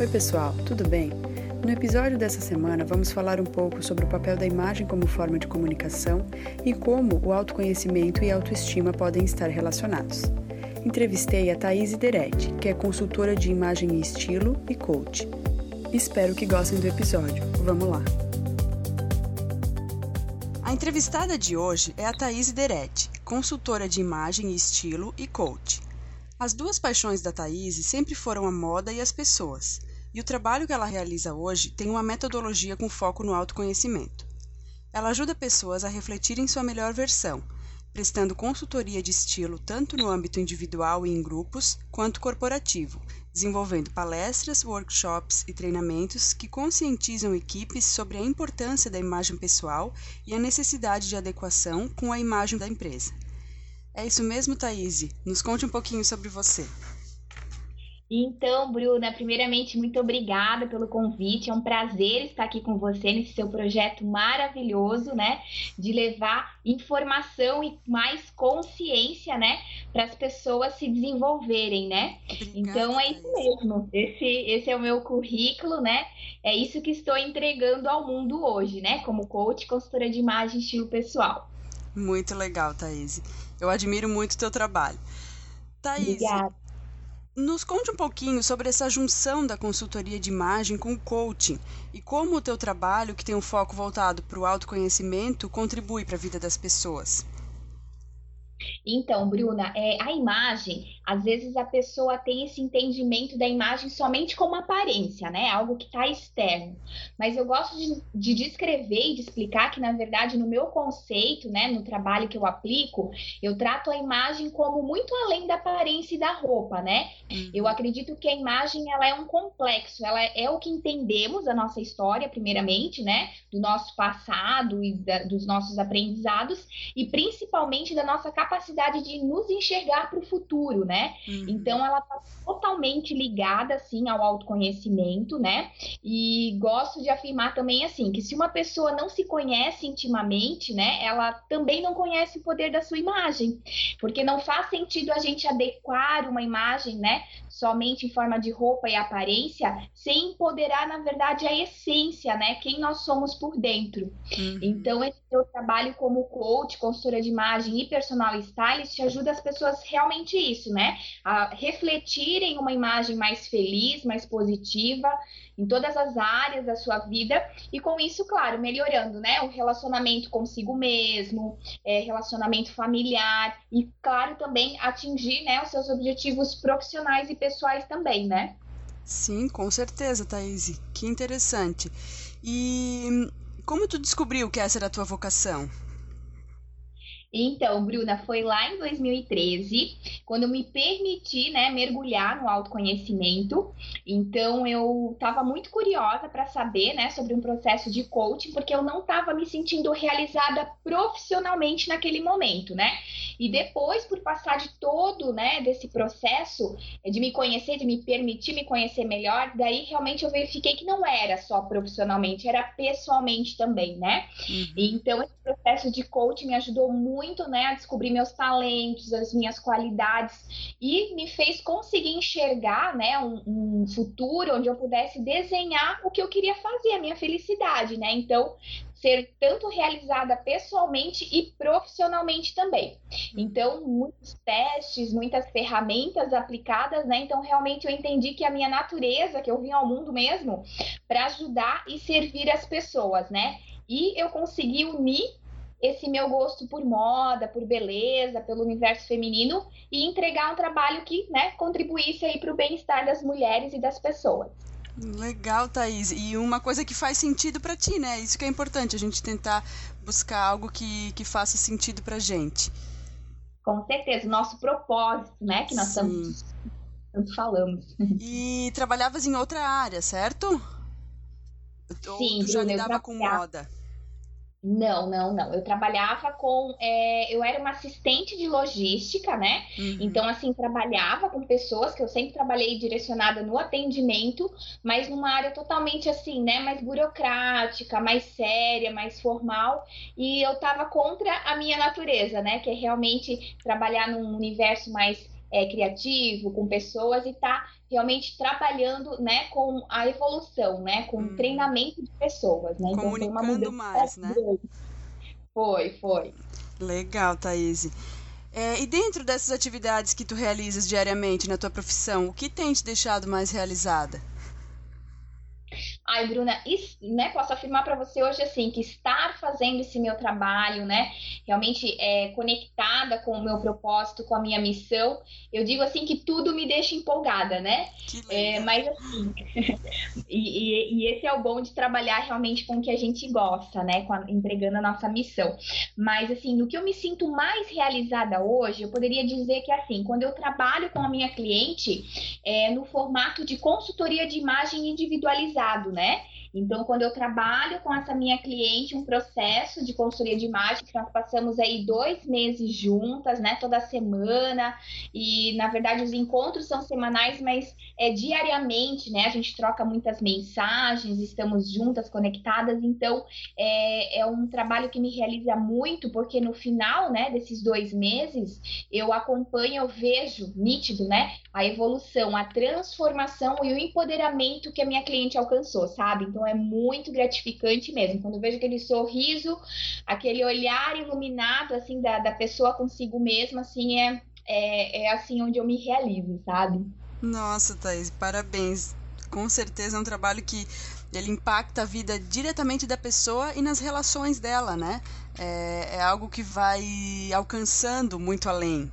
Oi, pessoal, tudo bem? No episódio dessa semana, vamos falar um pouco sobre o papel da imagem como forma de comunicação e como o autoconhecimento e a autoestima podem estar relacionados. Entrevistei a Thaís Deretti, que é consultora de imagem e estilo e coach. Espero que gostem do episódio. Vamos lá! A entrevistada de hoje é a Thaís Deretti, consultora de imagem e estilo e coach. As duas paixões da Thaís sempre foram a moda e as pessoas, e o trabalho que ela realiza hoje tem uma metodologia com foco no autoconhecimento. Ela ajuda pessoas a refletirem sua melhor versão, prestando consultoria de estilo tanto no âmbito individual e em grupos, quanto corporativo, desenvolvendo palestras, workshops e treinamentos que conscientizam equipes sobre a importância da imagem pessoal e a necessidade de adequação com a imagem da empresa. É isso mesmo, Thaís? Nos conte um pouquinho sobre você. Então, Bruna, primeiramente, muito obrigada pelo convite. É um prazer estar aqui com você nesse seu projeto maravilhoso, né? De levar informação e mais consciência, né? Para as pessoas se desenvolverem, né? Obrigada, então, é isso mesmo. Esse, esse é o meu currículo, né? É isso que estou entregando ao mundo hoje, né? Como coach, consultora de imagem e estilo pessoal. Muito legal, Thaís. Eu admiro muito o teu trabalho. Thaís, Obrigada. Nos conte um pouquinho sobre essa junção da consultoria de imagem com o coaching e como o teu trabalho, que tem um foco voltado para o autoconhecimento, contribui para a vida das pessoas. Então, Bruna, é, a imagem, às vezes a pessoa tem esse entendimento da imagem somente como aparência, né? Algo que está externo. Mas eu gosto de, de, descrever e de explicar que, na verdade, no meu conceito, né, no trabalho que eu aplico, eu trato a imagem como muito além da aparência e da roupa, né? Uhum. Eu acredito que a imagem ela é um complexo, ela é o que entendemos da nossa história, primeiramente, né? Do nosso passado e da, dos nossos aprendizados, e principalmente da nossa capacidade capacidade de nos enxergar para o futuro, né? Uhum. Então ela está totalmente ligada assim ao autoconhecimento, né? E gosto de afirmar também assim que se uma pessoa não se conhece intimamente, né, ela também não conhece o poder da sua imagem, porque não faz sentido a gente adequar uma imagem, né, somente em forma de roupa e aparência, sem empoderar na verdade a essência, né, quem nós somos por dentro. Uhum. Então esse meu trabalho como coach, consultora de imagem e personal stylist ajuda as pessoas realmente isso, né? A refletirem uma imagem mais feliz, mais positiva em todas as áreas da sua vida e com isso, claro, melhorando, né? O relacionamento consigo mesmo, é, relacionamento familiar e, claro, também atingir, né, os seus objetivos profissionais e pessoais também, né? Sim, com certeza, Thaís. Que interessante. E como tu descobriu que essa era a tua vocação? Então, Bruna, foi lá em 2013, quando eu me permiti, né, mergulhar no autoconhecimento. Então, eu estava muito curiosa para saber, né, sobre um processo de coaching, porque eu não estava me sentindo realizada profissionalmente naquele momento, né? E depois, por passar de todo, né, desse processo de me conhecer, de me permitir me conhecer melhor, daí realmente eu verifiquei que não era só profissionalmente, era pessoalmente também, né? Uhum. Então, esse processo de coaching me ajudou muito muito né, a descobrir meus talentos, as minhas qualidades e me fez conseguir enxergar né, um, um, futuro onde eu pudesse desenhar o que eu queria fazer, a minha felicidade, né? Então, ser tanto realizada pessoalmente e profissionalmente também. Então, muitos testes, muitas ferramentas aplicadas, né? Então, realmente eu entendi que a minha natureza, que eu vim ao mundo mesmo, para ajudar e servir as pessoas, né? E eu consegui unir esse meu gosto por moda, por beleza, pelo universo feminino e entregar um trabalho que, né, contribuísse aí para o bem-estar das mulheres e das pessoas. Legal, Thaís. E uma coisa que faz sentido para ti, né? Isso que é importante, a gente tentar buscar algo que, que faça sentido pra gente. Com certeza, o nosso propósito, né? Que nós Sim. tanto falamos. E trabalhavas em outra área, certo? Sim, Ou tu já lidava com moda? Não, não, não. Eu trabalhava com. É, eu era uma assistente de logística, né? Uhum. Então, assim, trabalhava com pessoas que eu sempre trabalhei direcionada no atendimento, mas numa área totalmente assim, né? Mais burocrática, mais séria, mais formal. E eu tava contra a minha natureza, né? Que é realmente trabalhar num universo mais é, criativo, com pessoas e está realmente trabalhando, né, com a evolução, né, com hum. treinamento de pessoas, né? Então, Comunicando mais, né? Foi, foi. Legal, Thaís. É, e dentro dessas atividades que tu realizas diariamente na tua profissão, o que tem te deixado mais realizada? Ai, Bruna, isso, né, posso afirmar para você hoje assim que estar fazendo esse meu trabalho, né, realmente é, conectada com o meu propósito, com a minha missão, eu digo assim que tudo me deixa empolgada, né? É, mas assim, e, e, e, esse é o bom de trabalhar realmente com o que a gente gosta, né, a, entregando a nossa missão. Mas assim, no que eu me sinto mais realizada hoje, eu poderia dizer que assim, quando eu trabalho com a minha cliente é, no formato de consultoria de imagem individualizado, né? Né? Então, quando eu trabalho com essa minha cliente, um processo de consultoria de imagem, que nós passamos aí dois meses juntas, né? Toda semana, e na verdade os encontros são semanais, mas é diariamente, né? A gente troca muitas mensagens, estamos juntas, conectadas, então é, é um trabalho que me realiza muito, porque no final, né, desses dois meses, eu acompanho, eu vejo nítido, né? A evolução, a transformação e o empoderamento que a minha cliente alcançou, sabe? Então é muito gratificante mesmo. Quando eu vejo aquele sorriso, aquele olhar iluminado assim da, da pessoa consigo mesma, assim é, é, é assim onde eu me realizo, sabe? Nossa, Thaís, parabéns. Com certeza é um trabalho que ele impacta a vida diretamente da pessoa e nas relações dela, né? É, é algo que vai alcançando muito além.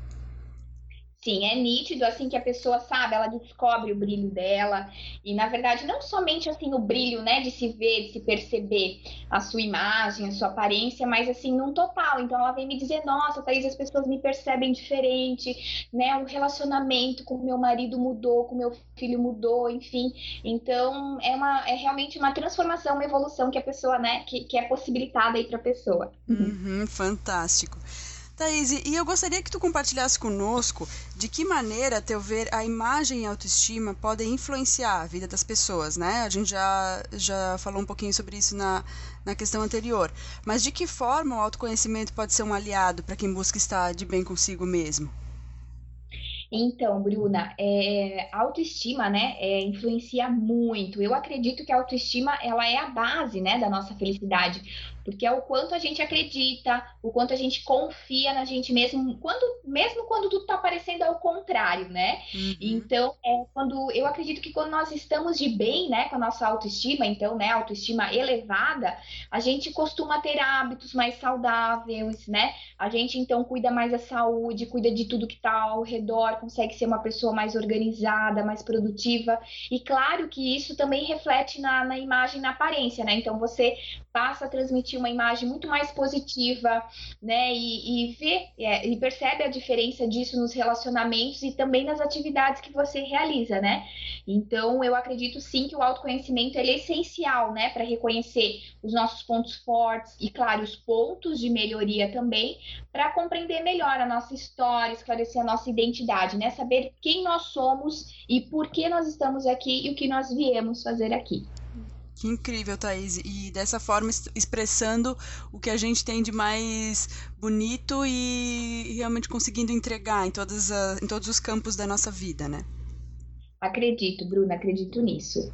Sim, é nítido assim que a pessoa sabe, ela descobre o brilho dela e na verdade não somente assim o brilho, né, de se ver, de se perceber a sua imagem, a sua aparência, mas assim num total. Então ela vem me dizer, nossa, Thaís, as pessoas me percebem diferente, né, o relacionamento com meu marido mudou, com meu filho mudou, enfim. Então é uma é realmente uma transformação, uma evolução que a pessoa, né, que, que é possibilitada aí para a pessoa. Uhum, fantástico. Thaís, e eu gostaria que tu compartilhasse conosco de que maneira, teu ver, a imagem e a autoestima podem influenciar a vida das pessoas, né? A gente já, já falou um pouquinho sobre isso na, na questão anterior. Mas de que forma o autoconhecimento pode ser um aliado para quem busca estar de bem consigo mesmo? Então, Bruna, é, a autoestima, né, é, influencia muito. Eu acredito que a autoestima, ela é a base, né, da nossa felicidade porque é o quanto a gente acredita, o quanto a gente confia na gente mesmo, quando, mesmo quando tudo está parecendo ao contrário, né? Uhum. Então, é quando eu acredito que quando nós estamos de bem, né, com a nossa autoestima, então, né, autoestima elevada, a gente costuma ter hábitos mais saudáveis, né? A gente então cuida mais da saúde, cuida de tudo que está ao redor, consegue ser uma pessoa mais organizada, mais produtiva. E claro que isso também reflete na, na imagem, na aparência, né? Então você passa a transmitir uma imagem muito mais positiva, né? E, e vê é, e percebe a diferença disso nos relacionamentos e também nas atividades que você realiza, né? Então, eu acredito sim que o autoconhecimento é essencial, né, para reconhecer os nossos pontos fortes e, claro, os pontos de melhoria também, para compreender melhor a nossa história, esclarecer a nossa identidade, né? Saber quem nós somos e por que nós estamos aqui e o que nós viemos fazer aqui. Que incrível, Thaís. E dessa forma expressando o que a gente tem de mais bonito e realmente conseguindo entregar em, todas em todos os campos da nossa vida, né? Acredito, Bruna, acredito nisso.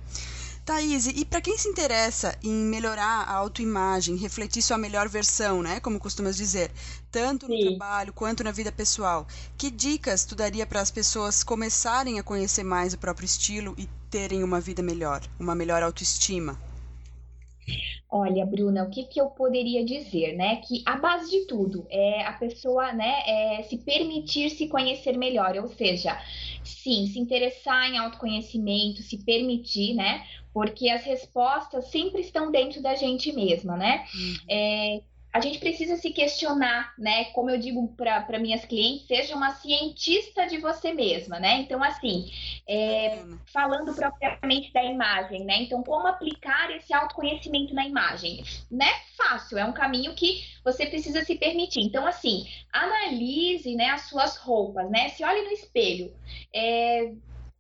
Thaís, e para quem se interessa em melhorar a autoimagem, refletir sua melhor versão, né, como costumas dizer, tanto no Sim. trabalho quanto na vida pessoal, que dicas tu daria para as pessoas começarem a conhecer mais o próprio estilo e terem uma vida melhor, uma melhor autoestima? Olha, Bruna, o que, que eu poderia dizer, né? Que a base de tudo é a pessoa, né, é se permitir se conhecer melhor, ou seja, sim, se interessar em autoconhecimento, se permitir, né? porque as respostas sempre estão dentro da gente mesma, né? Uhum. É, a gente precisa se questionar, né? Como eu digo para minhas clientes, seja uma cientista de você mesma, né? Então, assim, é, falando propriamente da imagem, né? Então, como aplicar esse autoconhecimento na imagem? Não é fácil, é um caminho que você precisa se permitir. Então, assim, analise né, as suas roupas, né? Se olhe no espelho. É,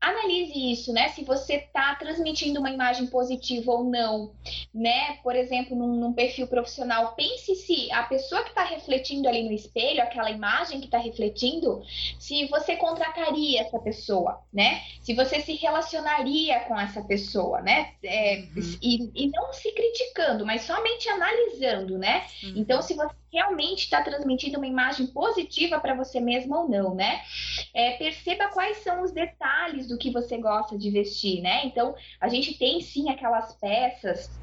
analise isso, né? Se você está transmitindo uma imagem positiva ou não, né? Por exemplo, num, num perfil profissional, pense se a pessoa que está refletindo ali no espelho, aquela imagem que está refletindo, se você contrataria essa pessoa, né? Se você se relacionaria com essa pessoa, né? É, uhum. e, e, não se criticando, mas somente analisando, né? Uhum. Então, se você realmente está transmitindo uma imagem positiva para você mesmo ou não, né? É, perceba quais são os detalhes do que você gosta de vestir, né? Então, a gente tem sim aquelas peças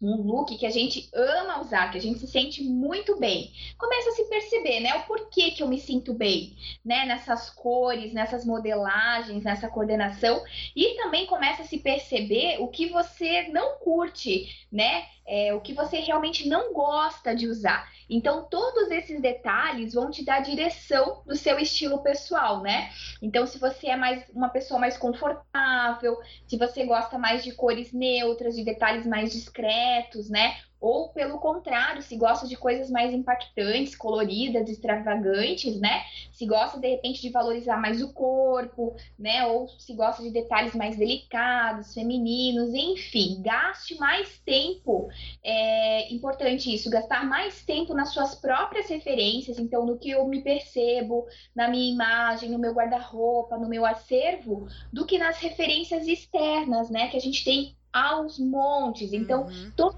um look que a gente ama usar, que a gente se sente muito bem. Começa a se perceber, né? O porquê que eu me sinto bem, né? Nessas cores, nessas modelagens, nessa coordenação. E também começa a se perceber o que você não curte, né? É, o que você realmente não gosta de usar. Então, todos esses detalhes vão te dar direção do seu estilo pessoal, né? Então, se você é mais uma pessoa mais confortável, se você gosta mais de cores neutras, de detalhes mais discretos, né? Ou, pelo contrário, se gosta de coisas mais impactantes, coloridas, extravagantes, né? Se gosta, de repente, de valorizar mais o corpo, né? Ou se gosta de detalhes mais delicados, femininos, enfim, gaste mais tempo. É importante isso, gastar mais tempo nas suas próprias referências, então, no que eu me percebo, na minha imagem, no meu guarda-roupa, no meu acervo, do que nas referências externas, né? Que a gente tem aos montes. Então, uhum. todo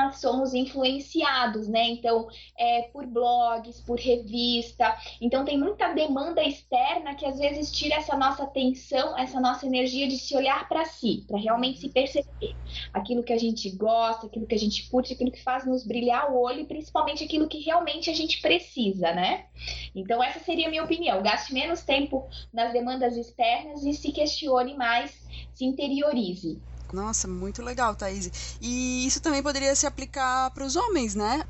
nós somos influenciados, né? Então, é, por blogs, por revista. Então, tem muita demanda externa que às vezes tira essa nossa atenção, essa nossa energia de se olhar para si, para realmente se perceber. Aquilo que a gente gosta, aquilo que a gente curte, aquilo que faz nos brilhar o olho e principalmente aquilo que realmente a gente precisa, né? Então, essa seria a minha opinião. Gaste menos tempo nas demandas externas e se questione mais, se interiorize. Nossa, muito legal, Thaís. E isso também poderia se aplicar para os homens, né?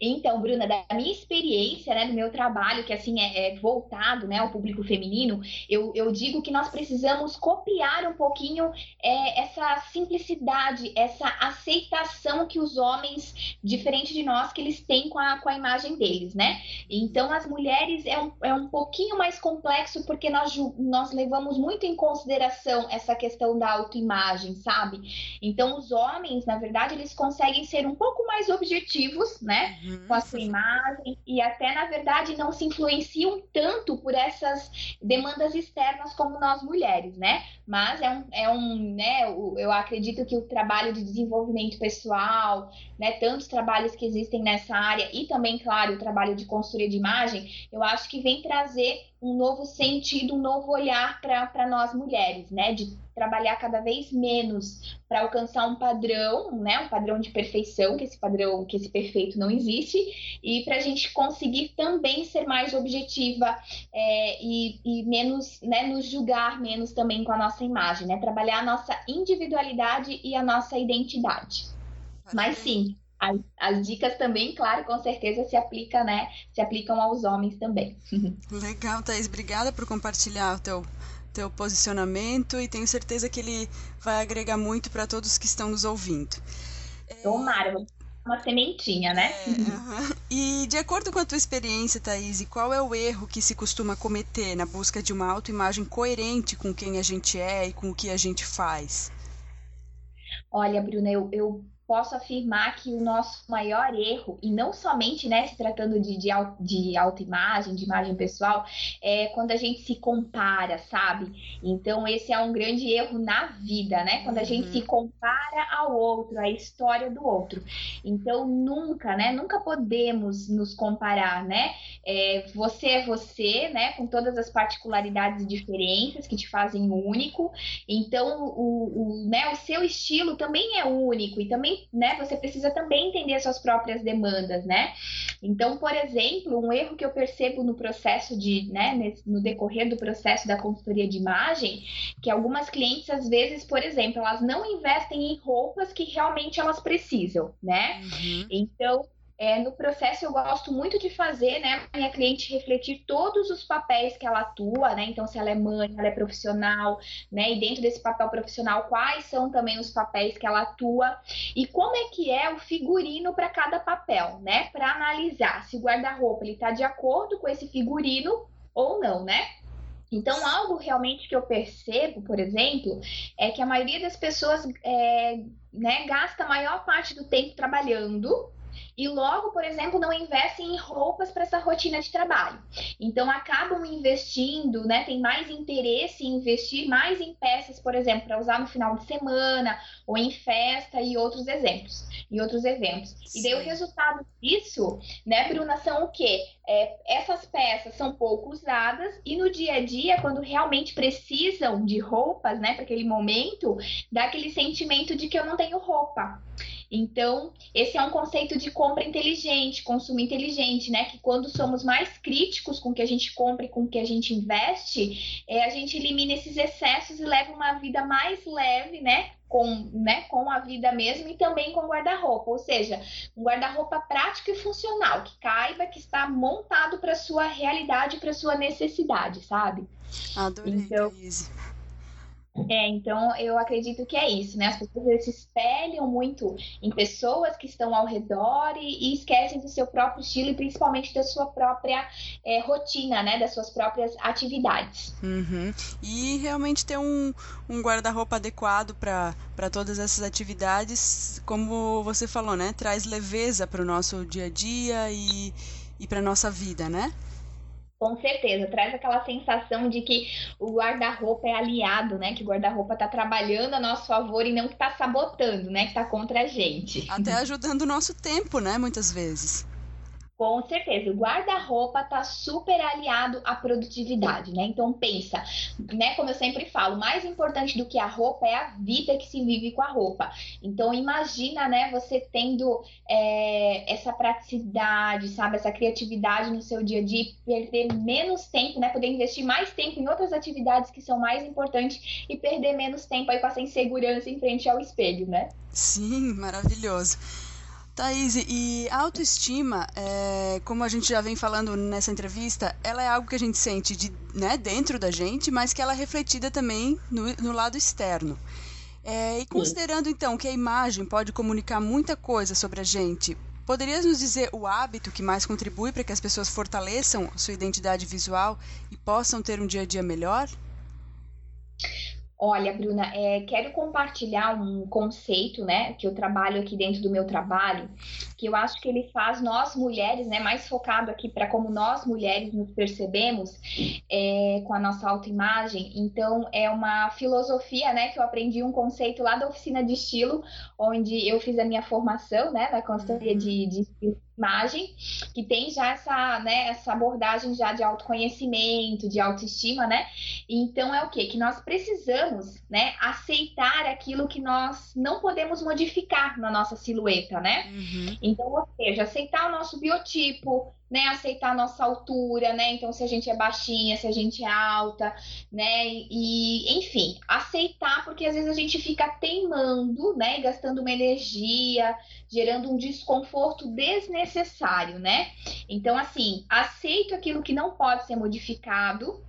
Então, Bruna, da minha experiência, né, do meu trabalho, que assim é, é, voltado, né, ao público feminino, eu, eu digo que nós precisamos copiar um pouquinho é, essa simplicidade, essa aceitação que os homens, diferente de nós, que eles têm com a, com a imagem deles, né? Então, as mulheres é um, é um pouquinho mais complexo porque nós, nós levamos muito em consideração essa questão da autoimagem, sabe? Então, os homens, na verdade, eles conseguem ser um pouco mais objetivos, né? uhum. com a sua imagem e até, na verdade, não se influenciam tanto por essas demandas externas como nós mulheres, né? Mas é um, é um né, eu acredito que o trabalho de desenvolvimento pessoal, né, tantos trabalhos que existem nessa área e também, claro, o trabalho de consultoria de imagem, eu acho que vem trazer um novo sentido, um novo olhar para nós mulheres, né? De trabalhar cada vez menos para alcançar um padrão, né? Um padrão de perfeição, que esse padrão, que esse perfeito não existe, e para a gente conseguir também ser mais objetiva é, e, e, menos, né? Nos julgar menos também com a nossa imagem, né? Trabalhar a nossa individualidade e a nossa identidade. Mas sim, as, as, dicas também, claro, com certeza se aplica, né? Se aplicam aos homens também. Legal, Thaís. Obrigada por compartilhar o teu, teu posicionamento e tenho certeza que ele vai agregar muito para todos que estão nos ouvindo. Tomara, uma sementinha, né? É, uhum. E de acordo com a tua experiência, Thaís, qual é o erro que se costuma cometer na busca de uma autoimagem coerente com quem a gente é e com o que a gente faz? Olha, Bruna, eu, eu posso afirmar que o nosso maior erro, e não somente né, se tratando de, de, de autoimagem, de imagem pessoal, é quando a gente se compara, sabe? Então, esse é um grande erro na vida, né? Quando a uhum. gente se compara ao outro, à história do outro. Então, nunca, né? Nunca podemos nos comparar, né? É, você é você, né? Com todas as particularidades e diferenças que te fazem único. Então, o, o, né, o seu estilo também é único e também né, você precisa também entender suas próprias demandas, né? Então, por exemplo, um erro que eu percebo no processo de, né, no decorrer do processo da consultoria de imagem, que algumas clientes, às vezes, por exemplo, elas não investem em roupas que realmente elas precisam, né? Uhum. Então, é, no processo, eu gosto muito de fazer, né, a minha cliente refletir todos os papéis que ela atua, né? Então, se ela é mãe, ela é profissional, né? E dentro desse papel profissional, quais são também os papéis que ela atua e como é que é o figurino para cada papel, né? Para analisar se o guarda-roupa ele está de acordo com esse figurino ou não, né? Então, algo realmente que eu percebo, por exemplo, é que a maioria das pessoas é, né, gasta a maior parte do tempo trabalhando e logo, por exemplo, não investem em roupas para essa rotina de trabalho. Então acabam investindo, né? Tem mais interesse em investir mais em peças, por exemplo, para usar no final de semana ou em festa e outros exemplos, e outros eventos. Sim. E daí o resultado disso, né, Bruna, são o quê? É, essas peças são pouco usadas e no dia a dia, quando realmente precisam de roupas, né, para aquele momento, dá aquele sentimento de que eu não tenho roupa. Então, esse é um conceito de compra inteligente, consumo inteligente, né? Que quando somos mais críticos com o que a gente compra e com o que a gente investe, é, a gente elimina esses excessos e leva uma vida mais leve, né? Com, né, com a vida mesmo e também com guarda-roupa, ou seja, um guarda-roupa prático e funcional, que caiba, que está montado para sua realidade, para sua necessidade, sabe? Adorei, então, é, então eu acredito que é isso, né? As pessoas se espelham muito em pessoas que estão ao redor e, e esquecem do seu próprio estilo e principalmente da sua própria é, rotina, né? Das suas próprias atividades. Uhum. E realmente ter um, um guarda-roupa adequado para todas essas atividades, como você falou, né? Traz leveza para o nosso dia a dia e, e para nossa vida, né? Com certeza, traz aquela sensação de que o guarda-roupa é aliado, né? Que o guarda-roupa está trabalhando a nosso favor e não que está sabotando, né? Que está contra a gente. Até ajudando o nosso tempo, né? Muitas vezes. Com certeza, o guarda-roupa está super aliado à produtividade, né? Então pensa, né? Como eu sempre falo, mais importante do que a roupa é a vida que se vive com a roupa. Então imagina, né? Você tendo é, essa praticidade, sabe? Essa criatividade no seu dia a dia, perder menos tempo, né? Poder investir mais tempo em outras atividades que são mais importantes e perder menos tempo aí com essa insegurança em frente ao espelho, né? Sim, maravilhoso. Thaís, e a autoestima, é, como a gente já vem falando nessa entrevista, ela é algo que a gente sente de, né, dentro da gente, mas que ela é refletida também no, no lado externo. É, e considerando então que a imagem pode comunicar muita coisa sobre a gente, poderias nos dizer o hábito que mais contribui para que as pessoas fortaleçam sua identidade visual e possam ter um dia a dia melhor? Olha, Bruna, é, quero compartilhar um conceito, né, que eu trabalho aqui dentro do meu trabalho, que eu acho que ele faz nós mulheres, né, mais focado aqui para como nós mulheres nos percebemos é, com a nossa autoimagem. Então, é uma filosofia, né, que eu aprendi um conceito lá da oficina de estilo, onde eu fiz a minha formação, né, na consultoria de, de estilo imagem, que tem já essa, né, essa abordagem já de autoconhecimento, de autoestima, né? Então é o que? Que nós precisamos, né, aceitar aquilo que nós não podemos modificar na nossa silhueta, né? Uhum. Então, ou seja, aceitar o nosso biotipo, né, aceitar a nossa altura, né? Então, se a gente é baixinha, se a gente é alta, né? E, enfim, aceitar, porque às vezes a gente fica teimando, né? Gastando uma energia, gerando um desconforto desnecessário, né? Então, assim, aceito aquilo que não pode ser modificado,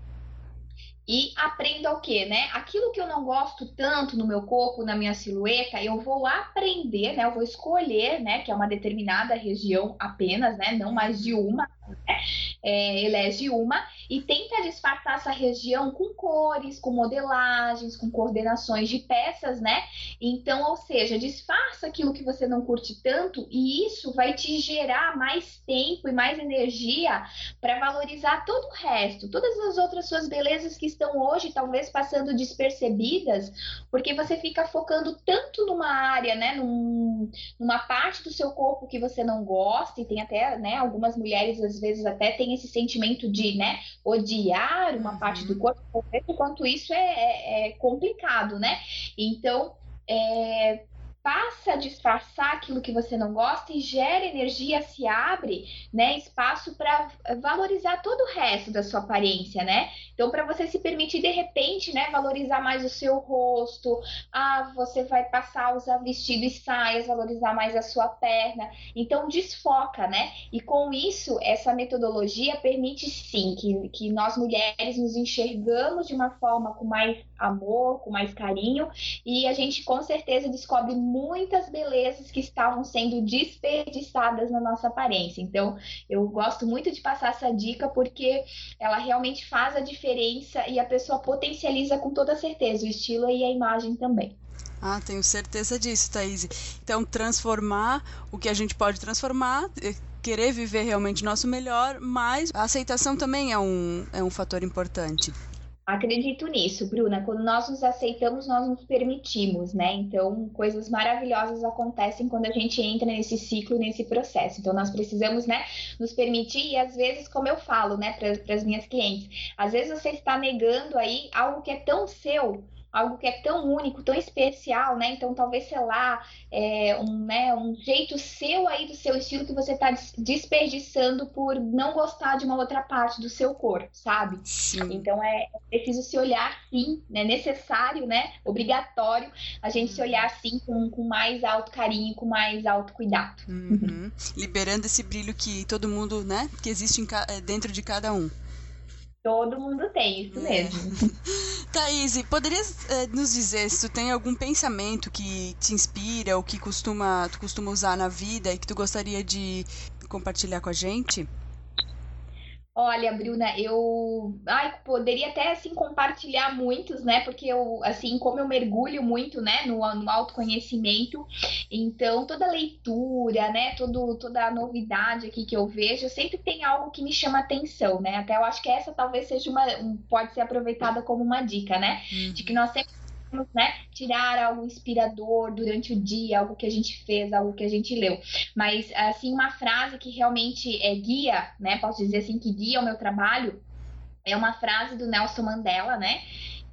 e aprenda o quê, né? Aquilo que eu não gosto tanto no meu corpo, na minha silhueta, eu vou aprender, né? Eu vou escolher, né? Que é uma determinada região apenas, né? Não mais de uma, né? É, elege uma e tenta disfarçar essa região com cores, com modelagens, com coordenações de peças, né? Então, ou seja, disfarça aquilo que você não curte tanto e isso vai te gerar mais tempo e mais energia para valorizar todo o resto, todas as outras suas belezas que estão hoje talvez passando despercebidas, porque você fica focando tanto numa área, né? Num, numa parte do seu corpo que você não gosta e tem até, né? Algumas mulheres às vezes até esse sentimento de, né, odiar uma uhum. parte do corpo, o quanto isso é, é, é complicado, né? Então, é, passa a disfarçar aquilo que você não gosta e gera energia, se abre, né, espaço para valorizar todo o resto da sua aparência, né? Então, para você se permitir de repente, né, valorizar mais o seu rosto, ah, você vai passar a usar vestido e saias, valorizar mais a sua perna. Então, desfoca, né? E com isso, essa metodologia permite sim que, que nós mulheres nos enxergamos de uma forma com mais amor, com mais carinho, e a gente com certeza descobre muitas belezas que estavam sendo desperdiçadas na nossa aparência. Então, eu gosto muito de passar essa dica porque ela realmente faz a diferença e a pessoa potencializa com toda certeza o estilo e a imagem também. Ah, tenho certeza disso, Thaís. Então, transformar o que a gente pode transformar, eh, querer viver realmente nosso melhor, mas a aceitação também é um, é um fator importante. Acredito nisso, Bruna. Quando nós nos aceitamos, nós nos permitimos, né? Então, coisas maravilhosas acontecem quando a gente entra nesse ciclo, nesse processo. Então, nós precisamos, né, nos permitir e às vezes, como eu falo, né, para as minhas clientes, às vezes você está negando aí algo que é tão seu, algo que é tão único, tão especial, né? Então, talvez, sei lá, é um, né, um jeito seu aí do seu estilo que você está desperdiçando por não gostar de uma outra parte do seu corpo, sabe? Sim. Então, é, é preciso se olhar sim, é né? necessário, né? Obrigatório a gente uhum. se olhar assim com, com mais alto carinho, com mais alto cuidado. Uhum. Liberando esse brilho que todo mundo, né? Que existe em, dentro de cada um. Todo mundo tem, isso é. mesmo. Thaís, poderias é, nos dizer se tu tem algum pensamento que te inspira ou que costuma, tu costuma usar na vida e que tu gostaria de compartilhar com a gente? Olha, Bruna, eu ai, poderia até assim compartilhar muitos, né? Porque eu, assim, como eu mergulho muito, né, no, no autoconhecimento, então toda leitura, né, todo, toda novidade aqui que eu vejo, sempre tem algo que me chama atenção, né? Até eu acho que essa talvez seja uma, pode ser aproveitada como uma dica, né? Uhum. De que nós sempre né, tirar algo inspirador durante o dia, algo que a gente fez, algo que a gente leu. Mas, assim, uma frase que realmente é guia, né, posso dizer assim, que guia o meu trabalho, é uma frase do Nelson Mandela, né,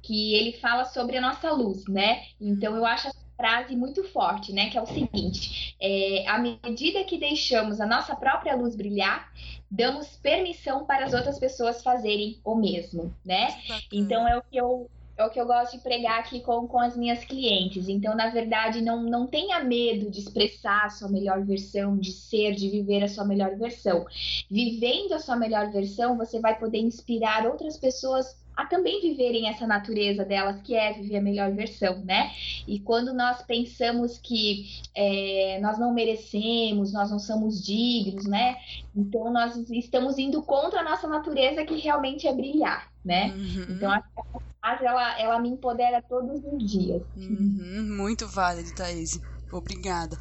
que ele fala sobre a nossa luz, né? Então, eu acho essa frase muito forte, né, que é o seguinte, é, à medida que deixamos a nossa própria luz brilhar, damos permissão para as outras pessoas fazerem o mesmo, né? Então é o que eu é o que eu gosto de pregar aqui com, com as minhas clientes. Então, na verdade, não, não tenha medo de expressar a sua melhor versão, de ser, de viver a sua melhor versão. Vivendo a sua melhor versão, você vai poder inspirar outras pessoas a também viverem essa natureza delas, que é viver a melhor versão, né? E quando nós pensamos que é, nós não merecemos, nós não somos dignos, né? Então nós estamos indo contra a nossa natureza, que realmente é brilhar, né? Uhum. Então a frase ela, ela me empodera todos os dias. Uhum. Muito válido, Thaís. Obrigada.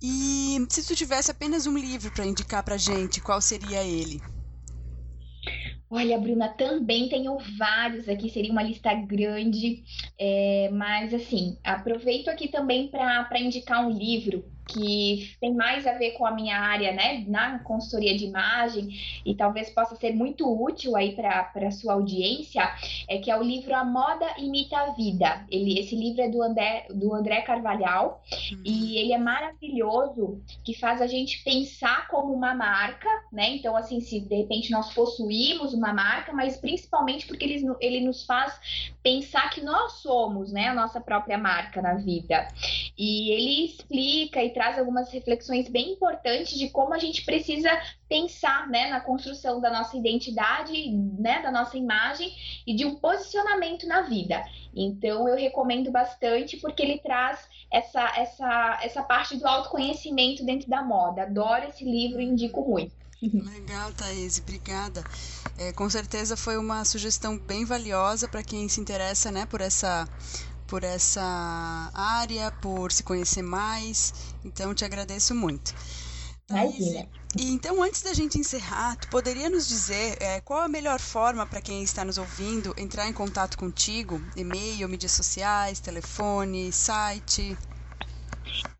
E se tu tivesse apenas um livro para indicar pra gente, qual seria ele? Olha, Bruna, também tenho vários aqui, seria uma lista grande, é, mas assim, aproveito aqui também para indicar um livro que tem mais a ver com a minha área, né, na consultoria de imagem e talvez possa ser muito útil aí para a sua audiência, é que é o livro A Moda Imita a Vida. Ele, esse livro é do André, do André Carvalhal uhum. e ele é maravilhoso, que faz a gente pensar como uma marca, né? Então, assim, se de repente nós possuímos uma marca, mas principalmente porque ele, ele nos faz pensar que nós somos, né, a nossa própria marca na vida. E ele explica e traz algumas reflexões bem importantes de como a gente precisa pensar né, na construção da nossa identidade, né, da nossa imagem e de um posicionamento na vida. Então eu recomendo bastante porque ele traz essa, essa, essa parte do autoconhecimento dentro da moda. Adoro esse livro e indico muito. Legal, Thaís, obrigada. É, com certeza foi uma sugestão bem valiosa para quem se interessa né, por essa por essa área, por se conhecer mais. Então, te agradeço muito. Imagina. E então, antes da gente encerrar, tu poderia nos dizer é, qual a melhor forma para quem está nos ouvindo entrar em contato contigo? E-mail, mídias sociais, telefone, site?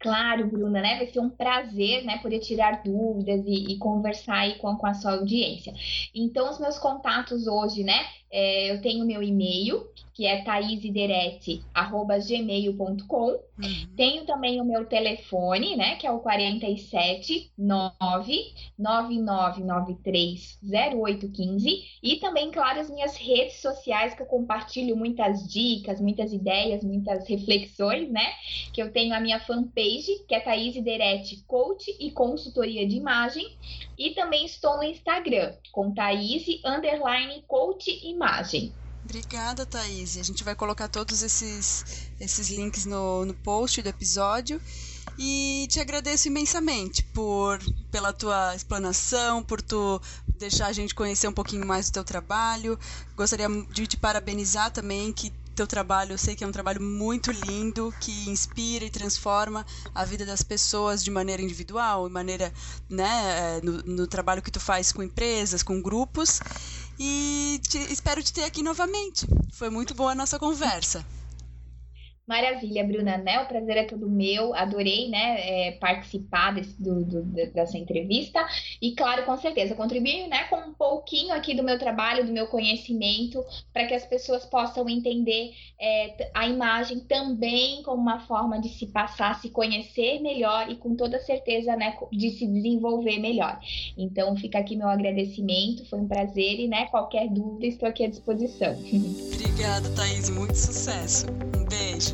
Claro, Bruna, né? Vai ser um prazer, né, poder tirar dúvidas e, e conversar aí com, com a sua audiência. Então, os meus contatos hoje, né? É, eu tenho meu e-mail, que é taisiderete.gmail.com. Uhum. Tenho também o meu telefone, né? Que é o 47 99930815. E também, claro, as minhas redes sociais, que eu compartilho muitas dicas, muitas ideias, muitas reflexões, né? Que eu tenho a minha fanpage, que é Thaís Derete Coach e Consultoria de Imagem. E também estou no Instagram, com Thaís Underline Coach Imagem. Obrigada, Thaís. A gente vai colocar todos esses, esses links no, no post do episódio. E te agradeço imensamente por pela tua explanação, por tu deixar a gente conhecer um pouquinho mais do teu trabalho. Gostaria de te parabenizar também que teu trabalho, eu sei que é um trabalho muito lindo, que inspira e transforma a vida das pessoas de maneira individual, de maneira, né, é, no, no trabalho que tu faz com empresas, com grupos. E te, espero te ter aqui novamente. Foi muito boa a nossa conversa. Maravilha, Bruna, né? O prazer é todo meu. Adorei, né, é, participar desse, do, do, dessa entrevista. E, claro, com certeza, contribuir né, com um pouquinho aqui do meu trabalho, do meu conhecimento, para que as pessoas possam entender é, a imagem também como uma forma de se passar, se conhecer melhor e, com toda certeza, né, de se desenvolver melhor. Então, fica aqui meu agradecimento. Foi um prazer e, né, qualquer dúvida, estou aqui à disposição. Obrigada, Thaís. Muito sucesso. Um beijo.